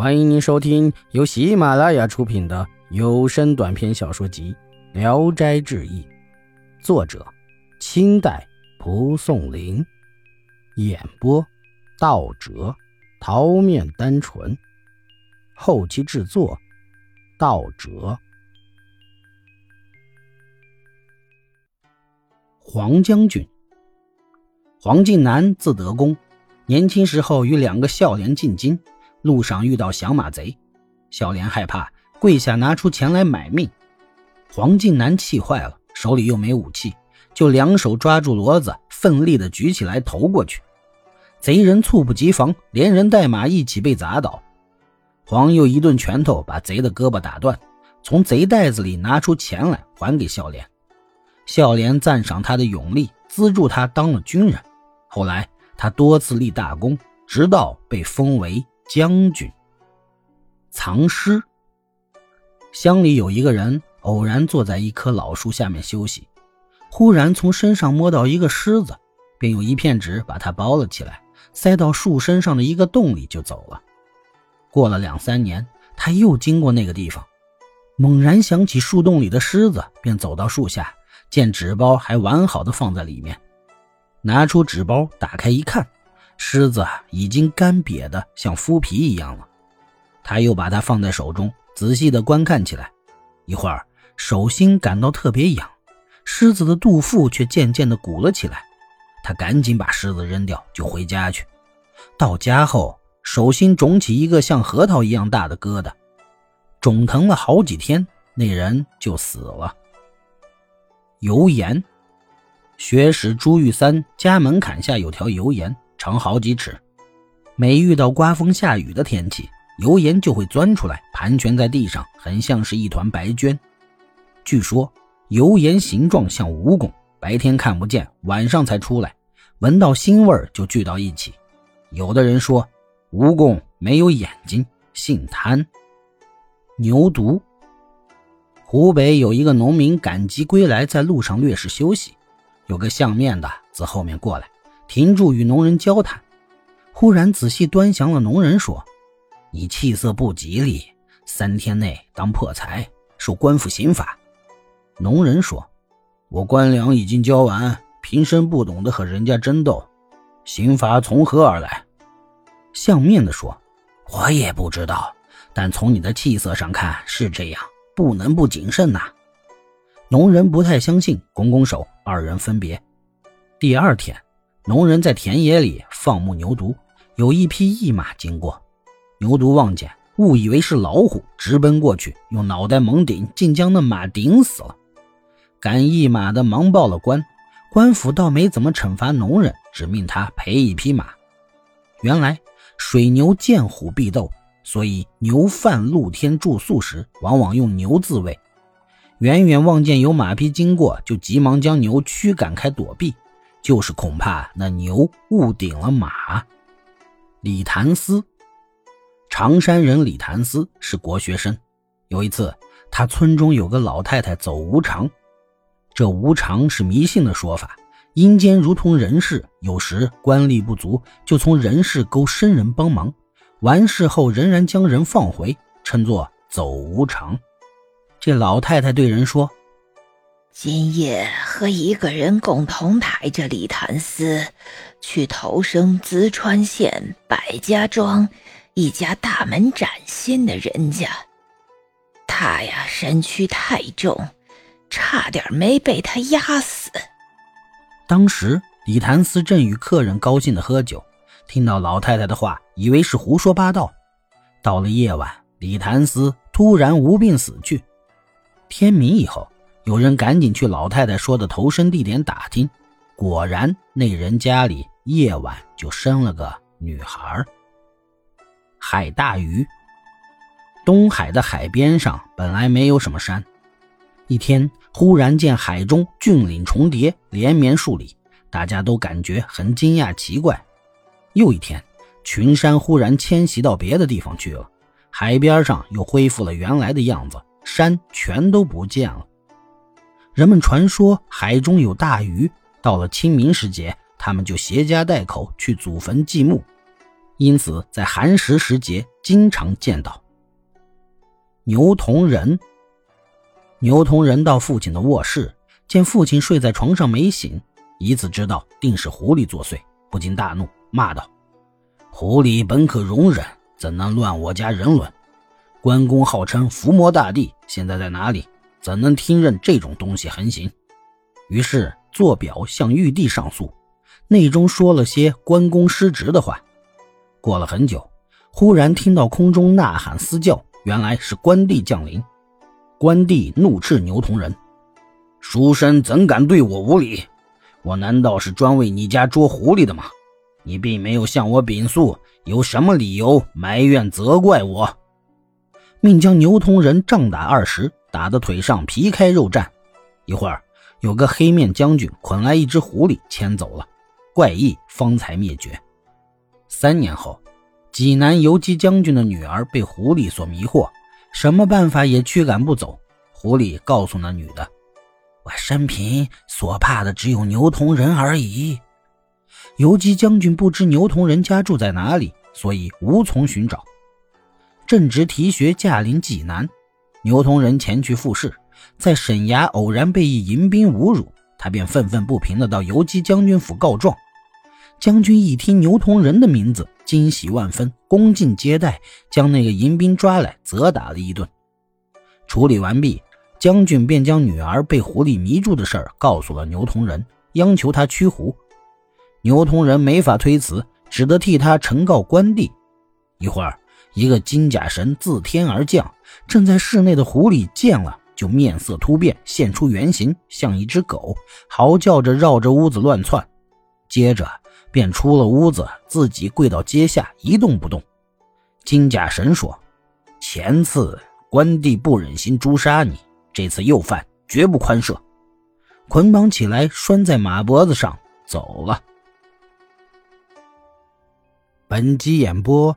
欢迎您收听由喜马拉雅出品的有声短篇小说集《聊斋志异》，作者：清代蒲松龄，演播：道哲、桃面单纯，后期制作：道哲。黄将军，黄进南字德公，年轻时候与两个孝廉进京。路上遇到响马贼，小莲害怕，跪下拿出钱来买命。黄进南气坏了，手里又没武器，就两手抓住骡子，奋力的举起来投过去。贼人猝不及防，连人带马一起被砸倒。黄又一顿拳头把贼的胳膊打断，从贼袋子里拿出钱来还给孝廉。孝廉赞赏他的勇力，资助他当了军人。后来他多次立大功，直到被封为。将军藏尸。乡里有一个人偶然坐在一棵老树下面休息，忽然从身上摸到一个狮子，便用一片纸把它包了起来，塞到树身上的一个洞里就走了。过了两三年，他又经过那个地方，猛然想起树洞里的狮子，便走到树下，见纸包还完好的放在里面，拿出纸包打开一看。狮子已经干瘪的像麸皮一样了，他又把它放在手中，仔细的观看起来。一会儿，手心感到特别痒，狮子的肚腹却渐渐的鼓了起来。他赶紧把狮子扔掉，就回家去。到家后，手心肿起一个像核桃一样大的疙瘩，肿疼了好几天，那人就死了。油盐，学史朱玉三家门槛下有条油盐。长好几尺，每遇到刮风下雨的天气，油盐就会钻出来，盘旋在地上，很像是一团白绢。据说油盐形状像蜈蚣，白天看不见，晚上才出来，闻到腥味就聚到一起。有的人说，蜈蚣没有眼睛，姓贪。牛犊。湖北有一个农民赶集归来，在路上略事休息，有个相面的自后面过来。停住，与农人交谈。忽然仔细端详了农人，说：“你气色不吉利，三天内当破财，受官府刑罚。”农人说：“我官粮已经交完，平生不懂得和人家争斗，刑罚从何而来？”相面的说：“我也不知道，但从你的气色上看是这样，不能不谨慎呐。”农人不太相信，拱拱手，二人分别。第二天。农人在田野里放牧牛犊，有一匹驿马经过，牛犊望见，误以为是老虎，直奔过去，用脑袋猛顶，竟将那马顶死了。赶驿马的忙报了官，官府倒没怎么惩罚农人，只命他赔一匹马。原来水牛见虎必斗，所以牛犯露天住宿时，往往用牛自卫。远远望见有马匹经过，就急忙将牛驱赶开躲避。就是恐怕那牛误顶了马。李谭思，常山人李谭思是国学生。有一次，他村中有个老太太走无常，这无常是迷信的说法。阴间如同人世，有时官吏不足，就从人世勾生人帮忙，完事后仍然将人放回，称作走无常。这老太太对人说。今夜和一个人共同抬着李谭思去投生淄川县百家庄一家大门崭新的人家。他呀，身躯太重，差点没被他压死。当时李谭思正与客人高兴的喝酒，听到老太太的话，以为是胡说八道。到了夜晚，李谭思突然无病死去。天明以后。有人赶紧去老太太说的投生地点打听，果然那人家里夜晚就生了个女孩。海大鱼。东海的海边上本来没有什么山，一天忽然见海中峻岭重叠，连绵数里，大家都感觉很惊讶奇怪。又一天，群山忽然迁徙到别的地方去了，海边上又恢复了原来的样子，山全都不见了。人们传说海中有大鱼，到了清明时节，他们就携家带口去祖坟祭墓。因此，在寒食时节，经常见到。牛同仁，牛同仁到父亲的卧室，见父亲睡在床上没醒，以此知道定是狐狸作祟，不禁大怒，骂道：“狐狸本可容忍，怎能乱我家人伦？关公号称伏魔大帝，现在在哪里？怎能听任这种东西横行？”于是作表向玉帝上诉，内中说了些关公失职的话。过了很久，忽然听到空中呐喊嘶叫。原来是关帝降临，关帝怒斥牛同人：“书生怎敢对我无礼？我难道是专为你家捉狐狸的吗？你并没有向我禀诉，有什么理由埋怨责怪我？”命将牛同人杖打二十，打得腿上皮开肉绽。一会儿，有个黑面将军捆来一只狐狸牵走了，怪异方才灭绝。三年后。济南游击将军的女儿被狐狸所迷惑，什么办法也驱赶不走。狐狸告诉那女的：“我生平所怕的只有牛头人而已。”游击将军不知牛头人家住在哪里，所以无从寻找。正值提学驾临济南，牛同人前去复试，在沈衙偶然被一迎宾侮辱，他便愤愤不平地到游击将军府告状。将军一听牛同人的名字，惊喜万分，恭敬接待，将那个迎宾抓来，责打了一顿。处理完毕，将军便将女儿被狐狸迷住的事儿告诉了牛同人，央求他驱狐。牛同人没法推辞，只得替他呈告关帝。一会儿，一个金甲神自天而降，正在室内的狐狸见了，就面色突变，现出原形，像一只狗，嚎叫着绕着屋子乱窜。接着。便出了屋子，自己跪到阶下，一动不动。金甲神说：“前次关帝不忍心诛杀你，这次又犯，绝不宽赦。”捆绑起来，拴在马脖子上，走了。本集演播